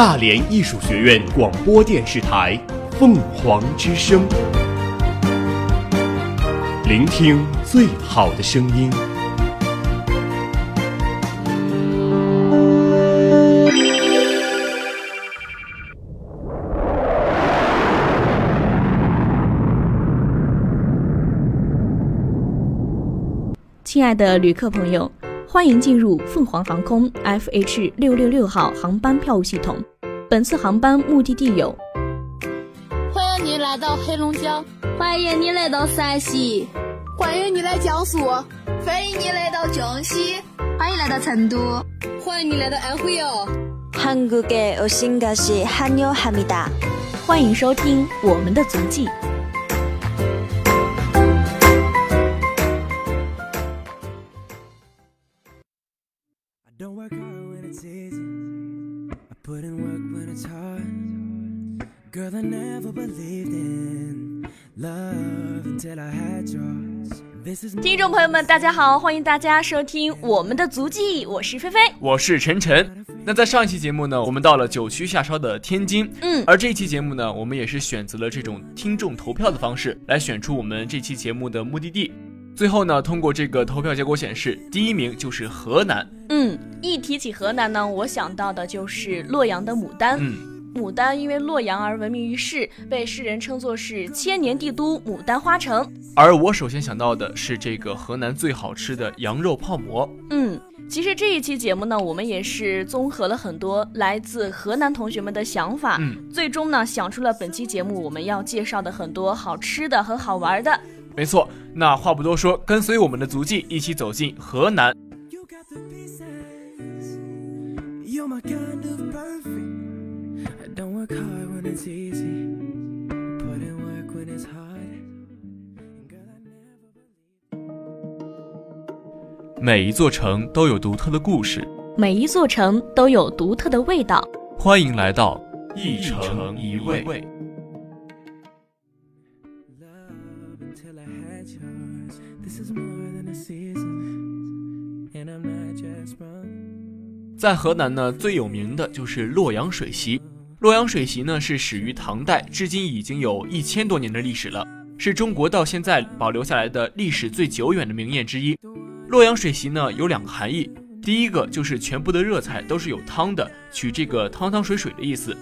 大连艺术学院广播电视台《凤凰之声》，聆听最好的声音。亲爱的旅客朋友，欢迎进入凤凰航空 FH 六六六号航班票务系统。本次航班目的地有：欢迎你来到黑龙江，欢迎你来到陕西，欢迎你来江苏，欢迎你来到江西，欢迎来到成都，欢迎你来到安徽哦。 한국에오신것이환영합니다。欢迎收听我们的足迹。 Don't work hard when it's easy. Put in work when it's hard. Girl, I never believed in love until I had yours. 听众朋友们，大家好，欢迎大家收听我们的足迹，我是菲菲，我是晨晨。那在上一期节目呢，我们到了九曲下梢的天津，嗯，而这一期节目呢，我们也是选择了这种听众投票的方式来选出我们这期节目的目的地。最后呢，通过这个投票结果显示，第一名就是河南。嗯，一提起河南呢，我想到的就是洛阳的牡丹。嗯，牡丹因为洛阳而闻名于世，被世人称作是千年帝都、牡丹花城。而我首先想到的是这个河南最好吃的羊肉泡馍。嗯，其实这一期节目呢，我们也是综合了很多来自河南同学们的想法，嗯，最终呢想出了本期节目我们要介绍的很多好吃的和好玩的。没错，那话不多说，跟随我们的足迹一起走进河南。You got the pieces. You're my kind of perfect. Don't work hard when it's easy. Put in work when it's hard. And girl, I never 每一座城都有独特的故事，每一座城都有独特的味道。欢迎来到一城一味。在河南呢，最有名的就是洛阳水席。洛阳水席呢是始于唐代，至今已经有一千多年的历史了，是中国到现在保留下来的历史最久远的名宴之一。洛阳水席呢有两个含义，第一个就是全部的热菜都是有汤的，取这个汤汤水水的意思；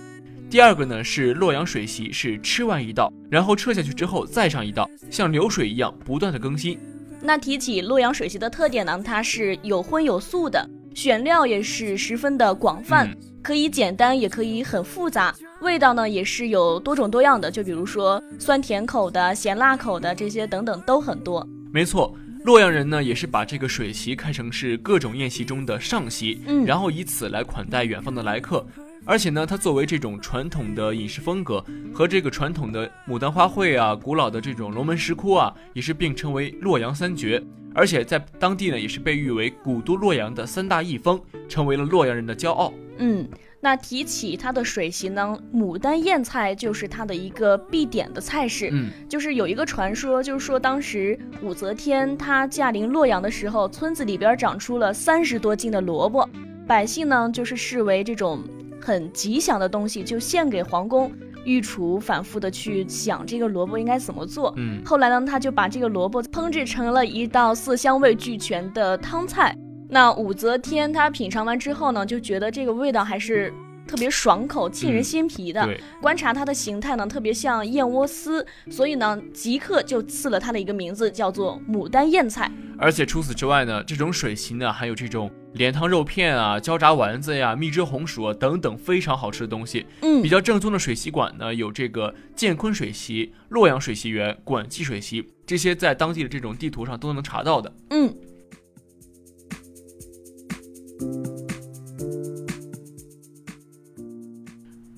第二个呢是洛阳水席是吃完一道，然后撤下去之后再上一道，像流水一样不断的更新。那提起洛阳水席的特点呢，它是有荤有素的，选料也是十分的广泛，嗯可以简单，也可以很复杂。味道呢也是有多种多样的，就比如说酸甜口的、咸辣口的这些等等都很多。没错，洛阳人呢也是把这个水席看成是各种宴席中的上席，嗯然后以此来款待远方的来客。而且呢，它作为这种传统的饮食风格和这个传统的牡丹花卉啊、古老的这种龙门石窟啊，也是并称为洛阳三绝。而且在当地呢，也是被誉为古都洛阳的三大异风，成为了洛阳人的骄傲。嗯，那提起它的水席呢，牡丹宴菜就是它的一个必点的菜式。嗯，就是有一个传说，就是说当时武则天她驾临洛阳的时候，村子里边长出了三十多斤的萝卜，百姓呢就是视为这种很吉祥的东西，就献给皇宫。御厨反复的去想这个萝卜应该怎么做，嗯，后来呢，他就把这个萝卜烹制成了一道色香味俱全的汤菜。那武则天她品尝完之后呢，就觉得这个味道还是特别爽口、沁人心脾的。对，观察它的形态呢，特别像燕窝丝，所以呢，即刻就赐了它的一个名字，叫做牡丹燕菜。而且除此之外呢，这种水席呢，还有这种莲汤肉片啊、焦炸丸子呀、蜜汁红薯啊等等非常好吃的东西。嗯比较正宗的水席馆呢，有这个建坤水席、洛阳水席园、管记水席，这些在当地的这种地图上都能查到的。嗯，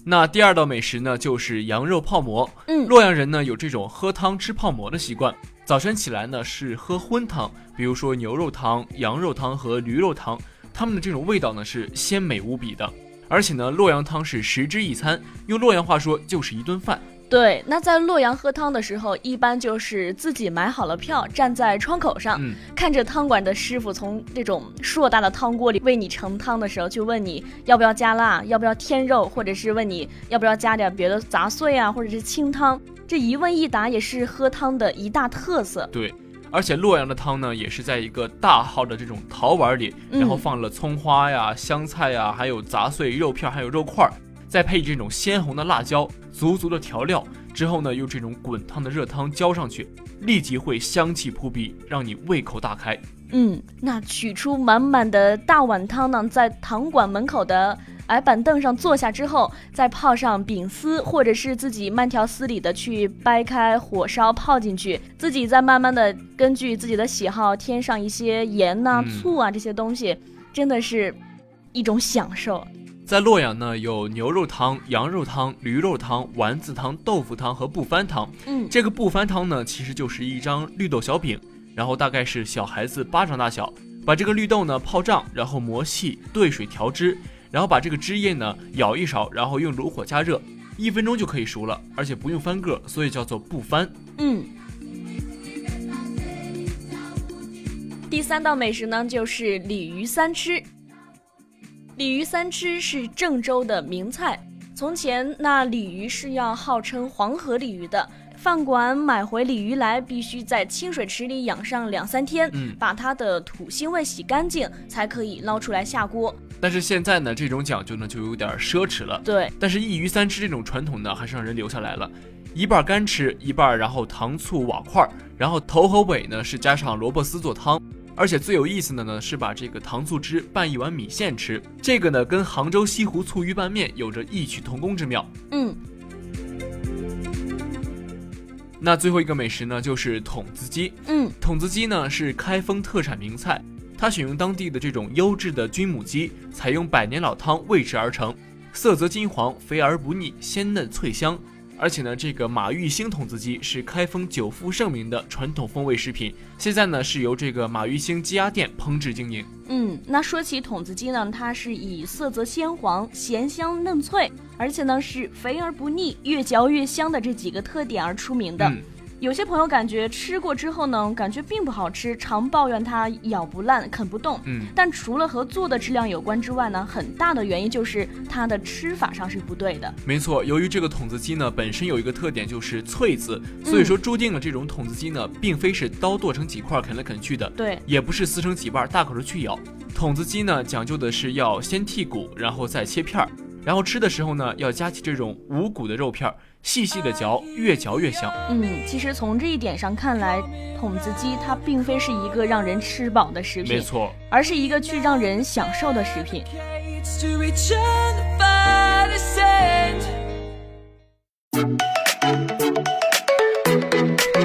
那第二道美食呢，就是羊肉泡馍。嗯洛阳人呢有这种喝汤吃泡馍的习惯，早晨起来呢是喝荤汤，比如说牛肉汤、羊肉汤和驴肉汤，它们的这种味道呢是鲜美无比的。而且呢，洛阳汤是食之一餐，用洛阳话说就是一顿饭。对，那在洛阳喝汤的时候，一般就是自己买好了票，站在窗口上，嗯，看着汤馆的师傅从这种硕大的汤锅里为你盛汤的时候，就问你要不要加辣，要不要添肉，或者是问你要不要加点别的杂碎啊，或者是清汤。这一问一答也是喝汤的一大特色。对，而且洛阳的汤呢，也是在一个大号的这种陶碗里，然后放了葱花呀、香菜呀，还有杂碎、肉片，还有肉块儿。再配这种鲜红的辣椒，足足的调料之后呢，用这种滚烫的热汤浇上去，立即会香气扑鼻，让你胃口大开。嗯，那取出满满的大碗汤呢，在堂馆门口的矮板凳上坐下之后，再泡上饼丝，或者是自己慢条斯理的去掰开火烧泡进去，自己再慢慢的根据自己的喜好添上一些盐呐、醋啊这些东西，真的是一种享受。在洛阳呢，有牛肉汤、羊肉汤、驴肉汤、丸子汤、豆腐汤和不翻汤。嗯，这个不翻汤呢，其实就是一张绿豆小饼，然后大概是小孩子巴掌大小，把这个绿豆呢泡胀，然后磨细，兑水调汁，然后把这个汁液呢舀一勺，然后用炉火加热，一分钟就可以熟了，而且不用翻个，所以叫做不翻。嗯。第三道美食呢，就是鲤鱼三吃。鲤鱼三吃是郑州的名菜。从前那鲤鱼是要号称黄河鲤鱼的，饭馆买回鲤鱼来，必须在清水池里养上两三天，嗯，把它的土腥味洗干净，才可以捞出来下锅。但是现在呢，这种讲究呢就有点奢侈了。对，但是一鱼三吃这种传统呢，还是让人留下来了，一半干吃，一半然后糖醋瓦块，然后头和尾呢是加上萝卜丝做汤。而且最有意思的呢，是把这个糖醋汁拌一碗米线吃，这个呢跟杭州西湖醋鱼拌面有着异曲同工之妙。嗯。那最后一个美食呢，就是筒子鸡。嗯，筒子鸡呢是开封特产名菜，它选用当地的这种优质的菌母鸡，采用百年老汤煨制而成，色泽金黄，肥而不腻，鲜嫩脆香。而且呢，这个马玉兴筒子鸡是开封久负盛名的传统风味食品，现在呢是由这个马玉兴鸡鸭店烹制经营。嗯，那说起筒子鸡呢，它是以色泽鲜黄、咸香嫩脆，而且呢是肥而不腻、越嚼越香的这几个特点而出名的。嗯有些朋友感觉吃过之后呢，感觉并不好吃，常抱怨它咬不烂、啃不动。嗯，但除了和做的质量有关之外呢，很大的原因就是它的吃法上是不对的。没错，由于这个筒子鸡呢本身有一个特点就是脆字，所以说注定了这种筒子鸡呢，并非是刀剁成几块啃来啃去的，对，也不是撕成几瓣大口的去咬。筒子鸡呢讲究的是要先剔骨，然后再切片儿，然后吃的时候呢要夹起这种无骨的肉片儿。细细的嚼，越嚼越香。嗯，其实从这一点上看来，筒子鸡它并非是一个让人吃饱的食品，没错，而是一个去让人享受的食品。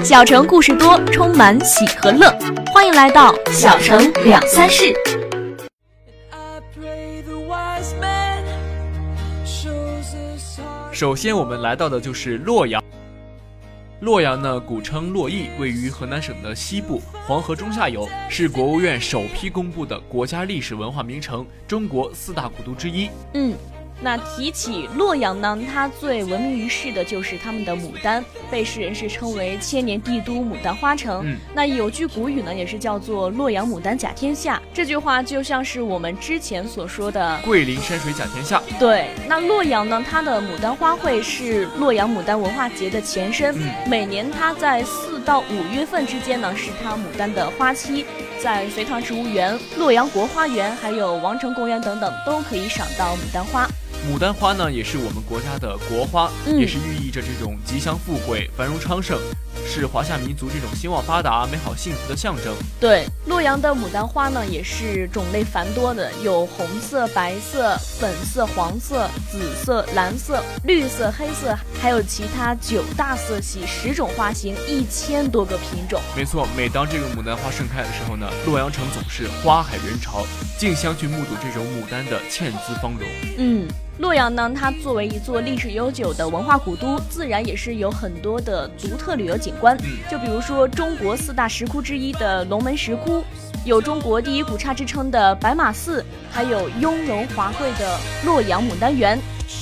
小城故事多，充满喜和乐，欢迎来到小城两三事。首先，我们来到的就是洛阳。洛阳呢，古称洛邑，位于河南省的西部，黄河中下游，是国务院首批公布的国家历史文化名城，中国四大古都之一。嗯。那提起洛阳呢，它最闻名于世的就是他们的牡丹，被世人是称为千年帝都、牡丹花城。嗯，那有句古语呢，也是叫做“洛阳牡丹甲天下”。这句话就像是我们之前所说的“桂林山水甲天下”。对，那洛阳呢，它的牡丹花卉是洛阳牡丹文化节的前身。嗯，每年它在四到五月份之间呢，是它牡丹的花期。在隋唐植物园、洛阳国花园、还有王城公园等等，都可以赏到牡丹花。牡丹花呢，也是我们国家的国花，嗯、也是寓意着这种吉祥富贵、繁荣昌盛，是华夏民族这种兴旺发达、美好幸福的象征。对，洛阳的牡丹花呢，也是种类繁多的，有红色、白色、粉色、黄色、紫色、蓝色、绿色、黑色，还有其他九大色系、十种花型、一千多个品种。没错，每当这个牡丹花盛开的时候呢，洛阳城总是花海人潮，竞相去目睹这种牡丹的倩姿芳容。嗯。洛阳呢，它作为一座历史悠久的文化古都，自然也是有很多的独特旅游景观。嗯，就比如说中国四大石窟之一的龙门石窟，有中国第一古刹之称的白马寺，还有雍容华贵的洛阳牡丹园，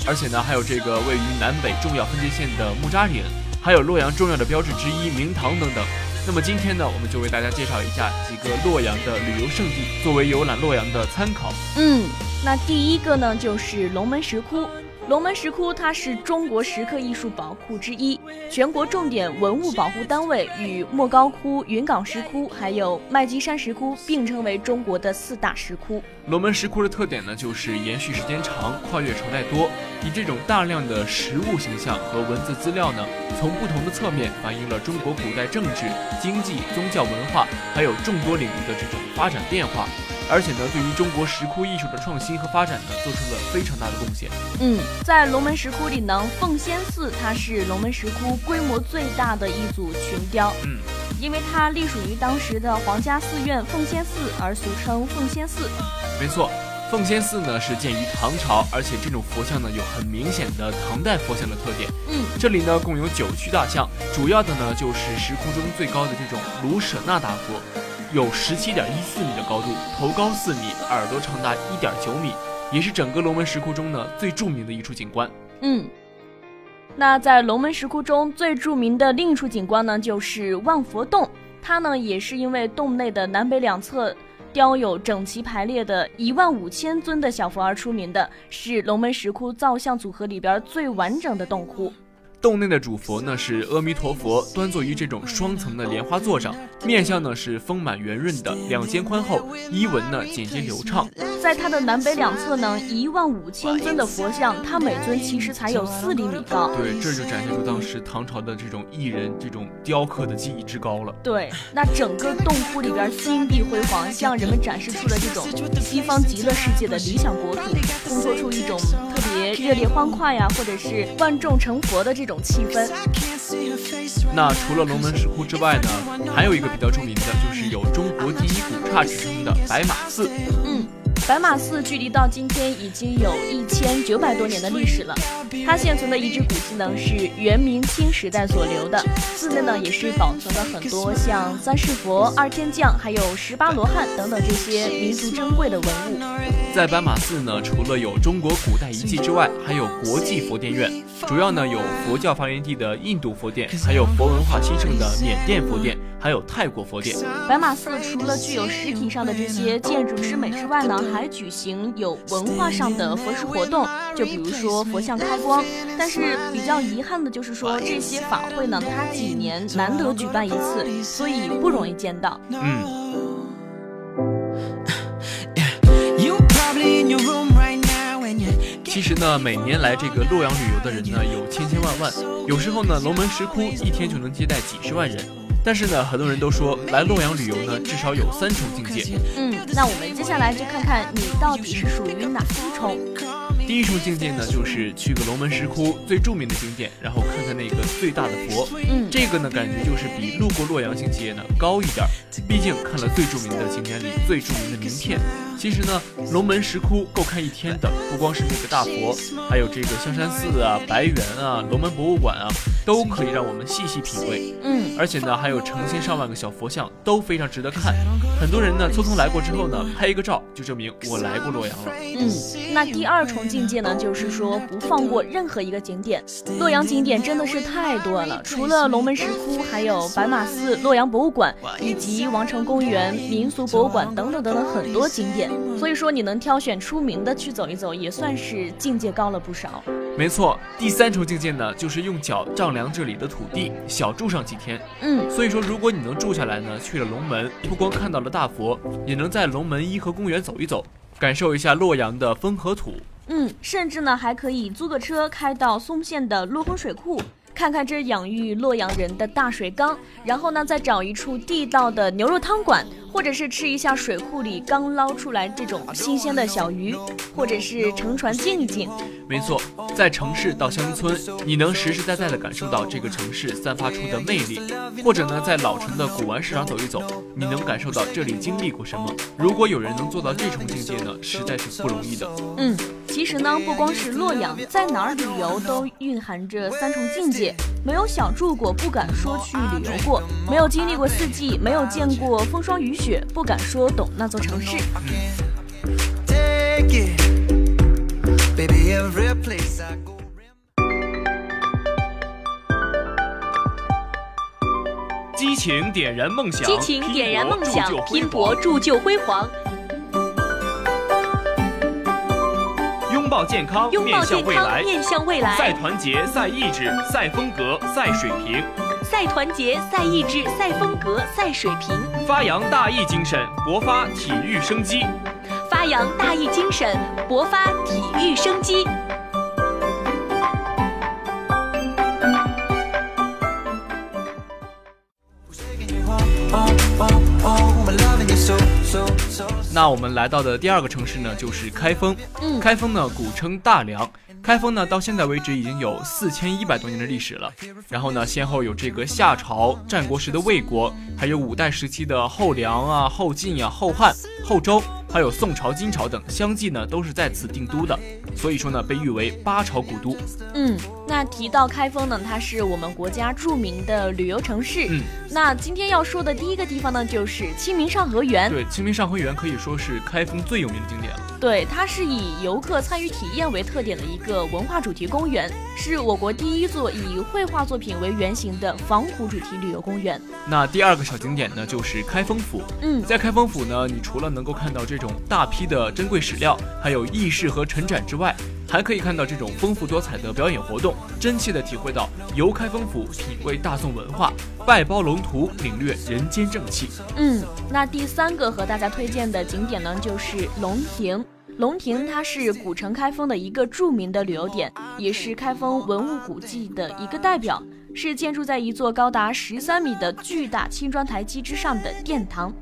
而且呢，还有这个位于南北重要分界线的木扎岭，还有洛阳重要的标志之一明堂等等。那么今天呢，我们就为大家介绍一下几个洛阳的旅游胜地，作为游览洛阳的参考。嗯，那第一个呢，就是龙门石窟。龙门石窟它是中国石刻艺术宝库之一，全国重点文物保护单位，与莫高窟、云冈石窟还有麦积山石窟并称为中国的四大石窟。龙门石窟的特点呢，就是延续时间长，跨越朝代多，以这种大量的实物形象和文字资料呢，从不同的侧面反映了中国古代政治、经济、宗教、文化还有众多领域的这种发展变化。而且呢，对于中国石窟艺术的创新和发展呢，做出了非常大的贡献。嗯，在龙门石窟里呢，奉先寺它是龙门石窟规模最大的一组群雕。嗯，因为它隶属于当时的皇家寺院奉先寺，而俗称奉先寺。没错，奉先寺呢是建于唐朝，而且这种佛像呢有很明显的唐代佛像的特点。嗯，这里呢共有九躯大像，主要的呢就是石窟中最高的这种卢舍那大佛。有十七点一四米的高度，头高四米，耳朵长达一点九米，也是整个龙门石窟中呢最著名的一处景观。嗯，那在龙门石窟中最著名的另一处景观呢，就是万佛洞。它呢也是因为洞内的南北两侧雕有整齐排列的一万五千尊的小佛而出名的，是龙门石窟造像组合里边最完整的洞窟。洞内的主佛呢是阿弥陀佛，端坐于这种双层的莲花座上，面相呢是丰满圆润的，两肩宽厚，衣纹呢简洁流畅。在它的南北两侧呢，一万五千尊的佛像，它每尊其实才有四厘米高。对，这就展现出当时唐朝的这种艺人这种雕刻的技艺之高了。对，那整个洞窟里边金碧辉煌，向人们展示出了这种西方极乐世界的理想国土，烘托出一种特别热烈欢快呀，或者是万众成佛的这种。气氛。那除了龙门石窟之外呢，还有一个比较著名的，就是有中国第一古刹之称的白马寺。嗯。白马寺距离到今天已经有一千九百多年的历史了。它现存的遗址古迹呢是元明清时代所留的，寺内呢也是保存了很多像三世佛、二天将，还有十八罗汉等等这些弥足珍贵的文物。在白马寺呢，除了有中国古代遗迹之外，还有国际佛殿院，主要呢有佛教发源地的印度佛殿，还有佛文化兴盛的缅甸佛殿。还有泰国佛殿。白马寺除了具有实体上的这些建筑之美之外呢，还举行有文化上的佛事活动，就比如说佛像开光。但是比较遗憾的就是说，这些法会呢，它几年难得举办一次，所以不容易见到。嗯。其实呢，每年来这个洛阳旅游的人呢，有千千万万，有时候呢，龙门石窟一天就能接待几十万人。但是呢，很多人都说来洛阳旅游呢，至少有三重境界。嗯，那我们接下来就看看你到底是属于哪一重。第一重境界呢，就是去个龙门石窟最著名的景点，然后看看那个最大的佛。嗯，这个呢，感觉就是比路过洛阳境界呢高一点。毕竟看了最著名的景点里最著名的名片。其实呢，龙门石窟够看一天的，不光是那个大佛，还有这个香山寺啊、白猿啊、龙门博物馆啊，都可以让我们细细品味。嗯，而且呢，还有成千上万个小佛像，都非常值得看。很多人呢，匆匆来过之后呢，拍一个照就证明我来过洛阳了。嗯，那第二重境界呢，就是说不放过任何一个景点。洛阳景点真的是太多了，除了龙门石窟，还有白马寺、洛阳博物馆以及王城公园、民俗博物馆等等等等很多景点。所以说，你能挑选出名的去走一走，也算是境界高了不少。没错，第三重境界呢，就是用脚丈量这里的土地，小住上几天。嗯，所以说，如果你能住下来呢，去了龙门，不光看到了大佛，也能在龙门颐和公园走一走，感受一下洛阳的风和土。嗯，甚至呢，还可以租个车开到嵩县的洛风水库。看看这养育洛阳人的大水缸，然后呢，再找一处地道的牛肉汤馆，或者是吃一下水库里刚捞出来这种新鲜的小鱼，或者是乘船静一静。没错，在城市到乡村，你能实实在在的感受到这个城市散发出的魅力；或者呢，在老城的古玩市场走一走，你能感受到这里经历过什么。如果有人能做到这重境界呢，实在是不容易的。嗯。其实呢，不光是洛阳，在哪儿旅游都蕴含着三重境界。没有小住过，不敢说去旅游过；没有经历过四季，没有见过风霜雨雪，不敢说懂那座城市。激情点燃梦想，激情点燃梦想，拼搏铸就辉煌。抱健康，拥抱健康，面向未来。赛团结，赛意志，赛风格，赛水平。赛团结，赛意志，赛风格，赛水平。发扬大义精神，勃发体育生机。发扬大义精神，勃发体育生机。那我们来到的第二个城市呢，就是开封。嗯，开封呢，古称大梁。开封呢，到现在为止已经有四千一百多年的历史了。然后呢，先后有这个夏朝、战国时的魏国，还有五代时期的后梁啊、后晋呀、后汉、后周。还有宋朝、金朝等，相继呢都是在此定都的，所以说呢被誉为八朝古都。嗯，那提到开封呢，它是我们国家著名的旅游城市。嗯，那今天要说的第一个地方呢，就是清明上河园。对，清明上河园可以说是开封最有名的景点了。对，它是以游客参与体验为特点的一个文化主题公园，是我国第一座以绘画作品为原型的仿古主题旅游公园。那第二个小景点呢，就是开封府。嗯，在开封府呢，你除了能够看到这种大批的珍贵史料，还有轶事和陈展之外，还可以看到这种丰富多彩的表演活动，真切的体会到游开封府，品味大宋文化，拜包龙图，领略人间正气。嗯，那第三个和大家推荐的景点呢，就是龙亭。龙亭它是古城开封的一个著名的旅游点，也是开封文物古迹的一个代表，是建筑在一座高达十三米的巨大青砖台基之上的殿堂。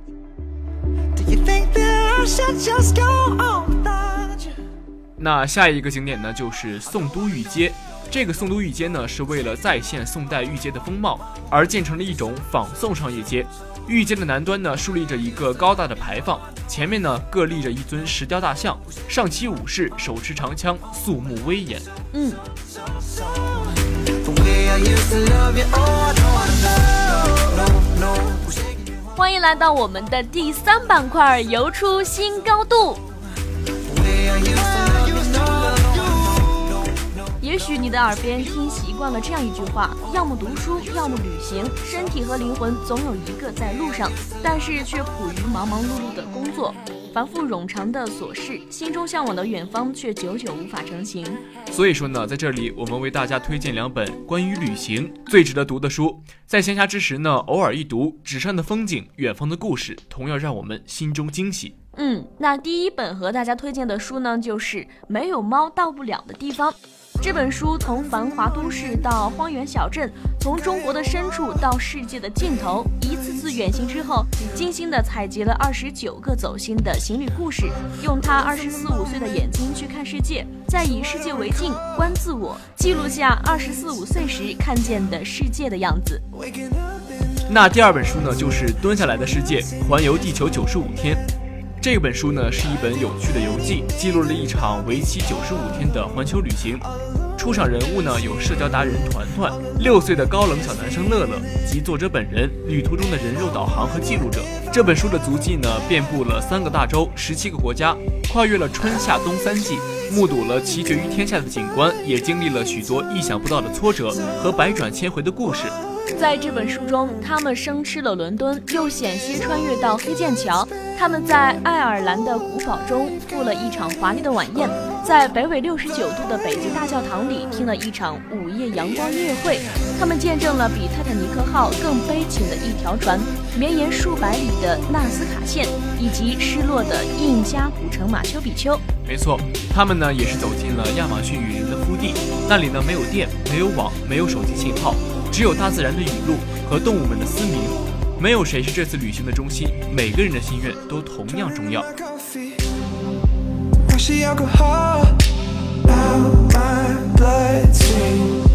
那下一个景点呢，就是宋都御街。这个宋都御街呢，是为了再现宋代御街的风貌而建成了一种仿宋商业街。御街的南端呢，竖立着一个高大的牌坊，前面呢各立着一尊石雕大象，上骑武士，手持长枪，肃穆威严。嗯。欢迎来到我们的第三板块，游出新高度。也许你的耳边听习惯了这样一句话：要么读书，要么旅行，身体和灵魂总有一个在路上，但是却苦于忙忙碌碌的工作。繁复冗长的琐事，心中向往的远方却久久无法成行。所以说呢，在这里我们为大家推荐两本关于旅行最值得读的书，在闲暇之时呢，偶尔一读，纸上的风景，远方的故事，同样让我们心中惊喜。嗯，那第一本和大家推荐的书呢，就是《没有猫到不了的地方》。这本书从繁华都市到荒原小镇，从中国的深处到世界的尽头，一次次远行之后，精心的采集了二十九个走心的行旅故事，用他二十四五岁的眼睛去看世界，再以世界为镜观自我，记录下二十四五岁时看见的世界的样子。那第二本书呢，就是《蹲下来的世界：环游地球九十五天》。这本书呢是一本有趣的游记，记录了一场为期九十五天的环球旅行。出场人物呢有社交达人团团、六岁的高冷小男生乐乐及作者本人、旅途中的人肉导航和记录者。这本书的足迹呢遍布了三个大洲、十七个国家，跨越了春夏冬三季，目睹了奇绝于天下的景观，也经历了许多意想不到的挫折和百转千回的故事。在这本书中，他们生吃了伦敦，又险些穿越到黑剑桥。他们在爱尔兰的古堡中赴了一场华丽的晚宴，在北纬六十九度的北极大教堂里听了一场午夜阳光音乐会。他们见证了比泰坦尼克号更悲情的一条船，绵延数百里的纳斯卡线，以及失落的印加古城马丘比丘。没错，他们呢也是走进了亚马逊雨林的腹地，那里呢没有电，没有网，没有手机信号。只有大自然的雨露和动物们的嘶鸣，没有谁是这次旅行的中心，每个人的心愿都同样重要。青春的脚步，青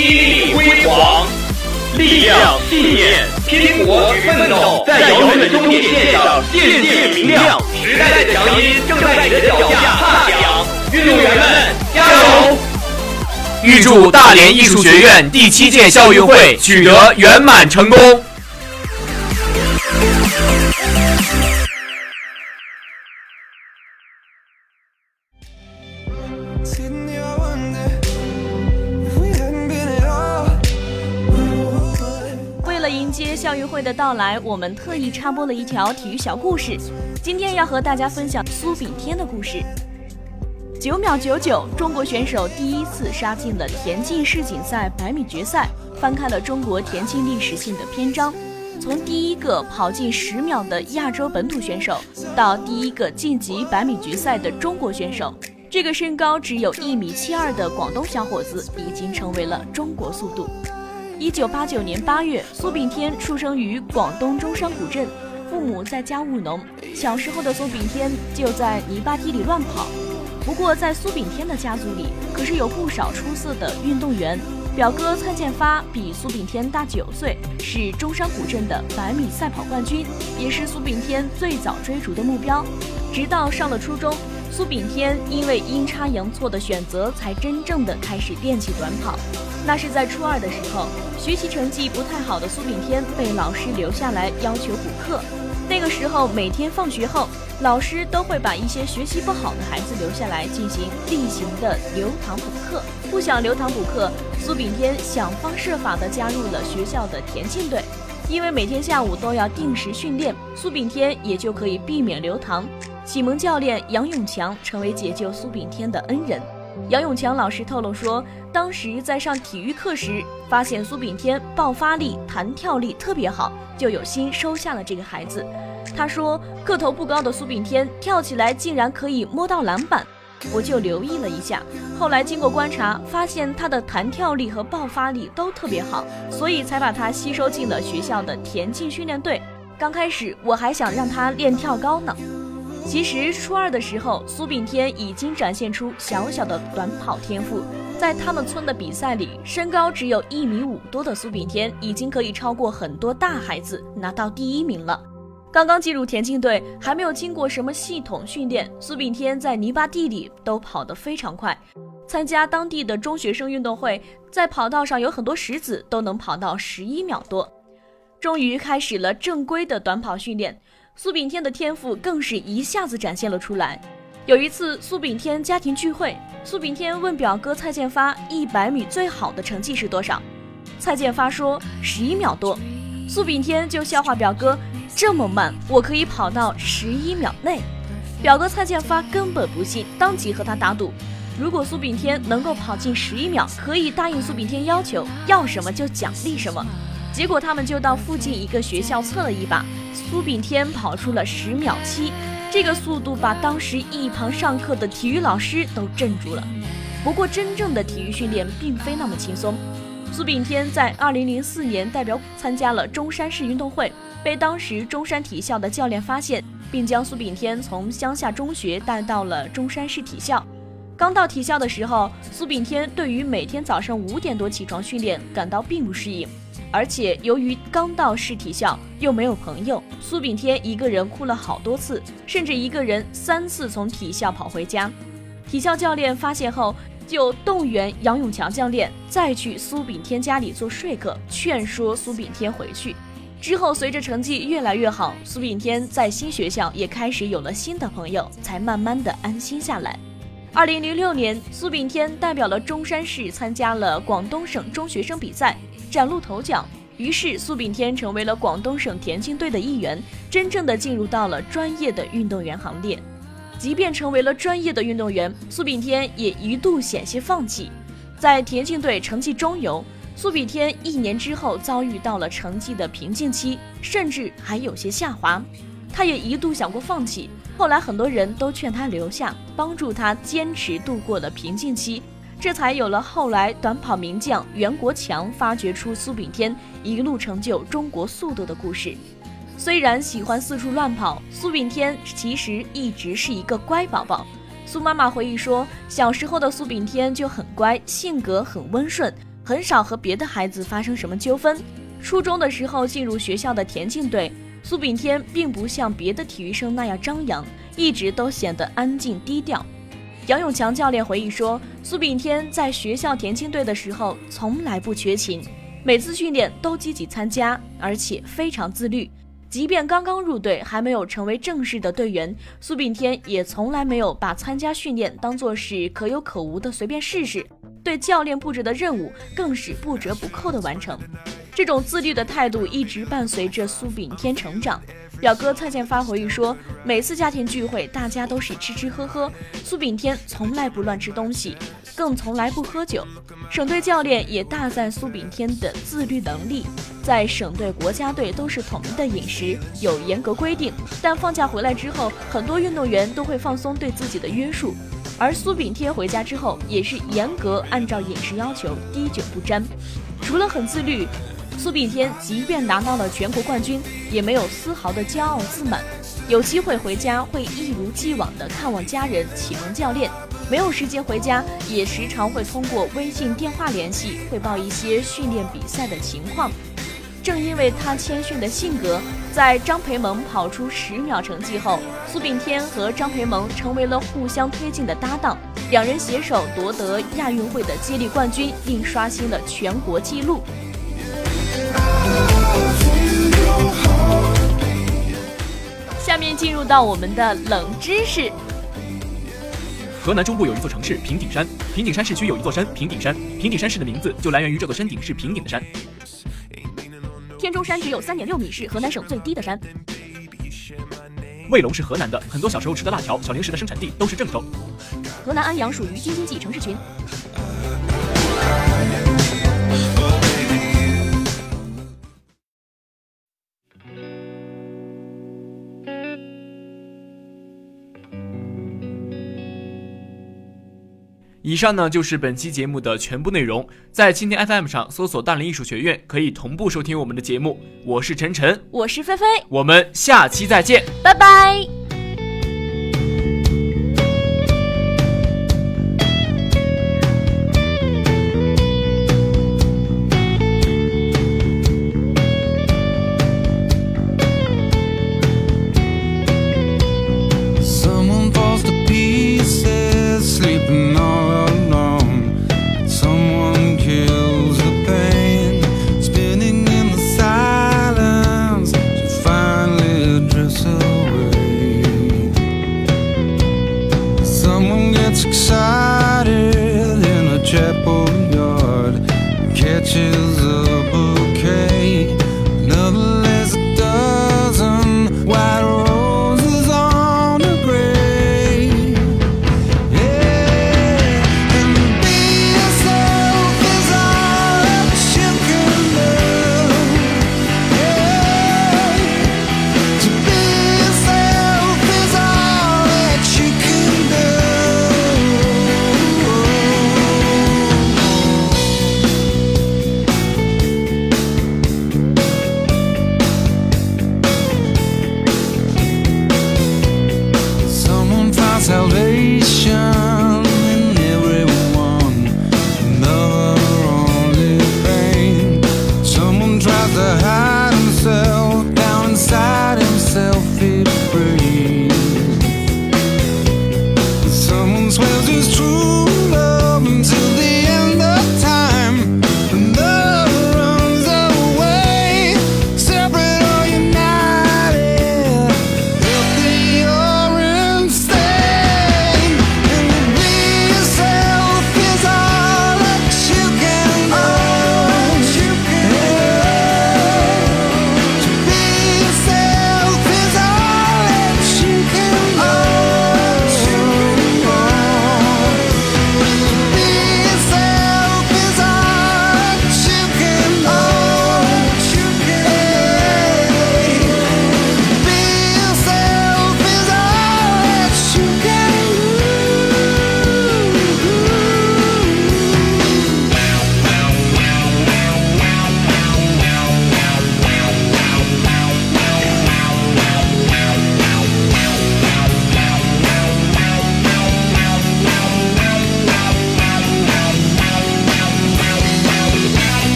激励辉煌。力量、信念、拼搏奋斗，在遥远的终点线上渐渐明亮。时代的强音正在你的脚下踏响，运动员们加油！预祝大连艺术学院第七届校运会取得圆满成功。的到来，我们特意插播了一条体育小故事。今天要和大家分享苏炳添的故事。九秒九九，中国选手第一次杀进了田径世锦赛百米决赛，翻开了中国田径历史性的篇章。从第一个跑进十秒的亚洲本土选手，到第一个晋级百米决赛的中国选手，这个身高只有一米七二的广东小伙子，已经成为了中国速度。一九八九年八月，苏炳添出生于广东中山古镇，父母在家务农。小时候的苏炳添就在泥巴地里乱跑。不过，在苏炳添的家族里，可是有不少出色的运动员。表哥蔡建发比苏炳添大九岁，是中山古镇的百米赛跑冠军，也是苏炳添最早追逐的目标。直到上了初中，苏炳添因为阴差阳错的选择，才真正的开始练起短跑。那是在初二的时候，学习成绩不太好的苏炳添被老师留下来要求补课。那个时候，每天放学后，老师都会把一些学习不好的孩子留下来进行例行的留堂补课。不想留堂补课，苏炳添想方设法地加入了学校的田径队。因为每天下午都要定时训练，苏炳添也就可以避免留堂。启蒙教练杨永强成为解救苏炳添的恩人。杨永强老师透露说，当时在上体育课时，发现苏炳添爆发力、弹跳力特别好，就有心收下了这个孩子。他说，个头不高的苏炳添跳起来竟然可以摸到篮板，我就留意了一下。后来经过观察，发现他的弹跳力和爆发力都特别好，所以才把他吸收进了学校的田径训练队。刚开始我还想让他练跳高呢。其实初二的时候，苏炳添已经展现出小小的短跑天赋。在他们村的比赛里，身高只有一米五多的苏炳添已经可以超过很多大孩子，拿到第一名了。刚刚进入田径队，还没有经过什么系统训练，苏炳添在泥巴地里都跑得非常快。参加当地的中学生运动会，在跑道上有很多石子，都能跑到十一秒多。终于开始了正规的短跑训练。苏炳添的天赋更是一下子展现了出来。有一次，苏炳添家庭聚会，苏炳添问表哥蔡建发一百米最好的成绩是多少？蔡建发说十一秒多。苏炳添就笑话表哥这么慢，我可以跑到十一秒内。表哥蔡建发根本不信，当即和他打赌，如果苏炳添能够跑进十一秒，可以答应苏炳添要求，要什么就奖励什么。结果他们就到附近一个学校测了一把。苏炳添跑出了十秒七，这个速度把当时一旁上课的体育老师都镇住了。不过，真正的体育训练并非那么轻松。苏炳添在二零零四年代表参加了中山市运动会，被当时中山体校的教练发现，并将苏炳添从乡下中学带到了中山市体校。刚到体校的时候，苏炳添对于每天早上五点多起床训练感到并不适应。而且由于刚到市体校，又没有朋友，苏炳添一个人哭了好多次，甚至一个人三次从体校跑回家。体校教练发现后，就动员杨永强教练再去苏炳添家里做说客，劝说苏炳添回去。之后，随着成绩越来越好，苏炳添在新学校也开始有了新的朋友，才慢慢的安心下来。二零零六年，苏炳添代表了中山市参加了广东省中学生比赛。崭露头角，于是苏炳添成为了广东省田径队的一员，真正的进入到了专业的运动员行列。即便成为了专业的运动员，苏炳添也一度险些放弃。在田径队成绩中游，苏炳添一年之后遭遇到了成绩的瓶颈期，甚至还有些下滑。他也一度想过放弃，后来很多人都劝他留下，帮助他坚持度过了瓶颈期，这才有了后来短跑名将袁国强发掘出苏炳添，一路成就中国速度的故事。虽然喜欢四处乱跑，苏炳添其实一直是一个乖宝宝。苏妈妈回忆说，小时候的苏炳添就很乖，性格很温顺，很少和别的孩子发生什么纠纷。初中的时候进入学校的田径队。苏炳添并不像别的体育生那样张扬，一直都显得安静低调。杨永强教练回忆说，苏炳添在学校田径队的时候从来不缺勤，每次训练都积极参加，而且非常自律。即便刚刚入队，还没有成为正式的队员，苏炳添也从来没有把参加训练当作是可有可无的随便试试，对教练布置的任务更是不折不扣的完成。这种自律的态度一直伴随着苏炳添成长。表哥蔡建发回忆说，每次家庭聚会，大家都是吃吃喝喝，苏炳添从来不乱吃东西，更从来不喝酒。省队教练也大赞苏炳添的自律能力，在省队、国家队都是统一的饮食，有严格规定。但放假回来之后，很多运动员都会放松对自己的约束，而苏炳添回家之后也是严格按照饮食要求，滴酒不沾。除了很自律。苏炳添即便拿到了全国冠军，也没有丝毫的骄傲自满。有机会回家会一如既往的看望家人、启蒙教练；没有时间回家，也时常会通过微信电话联系，汇报一些训练比赛的情况。正因为他谦逊的性格，在张培萌跑出十秒成绩后，苏炳添和张培萌成为了互相推进的搭档，两人携手夺得亚运会的接力冠军，并刷新了全国纪录。下面进入到我们的冷知识。河南中部有一座城市平顶山，平顶山市区有一座山平顶山，平顶山市的名字就来源于这座山顶是平顶的山。天中山只有三点六米，是河南省最低的山。卫龙是河南的，很多小时候吃的辣条、小零食的生产地都是郑州。河南安阳属于京津冀城市群。以上呢就是本期节目的全部内容，在蜻蜓 FM 上搜索“大连艺术学院”，可以同步收听我们的节目。我是晨晨，我是菲菲，我们下期再见，拜拜。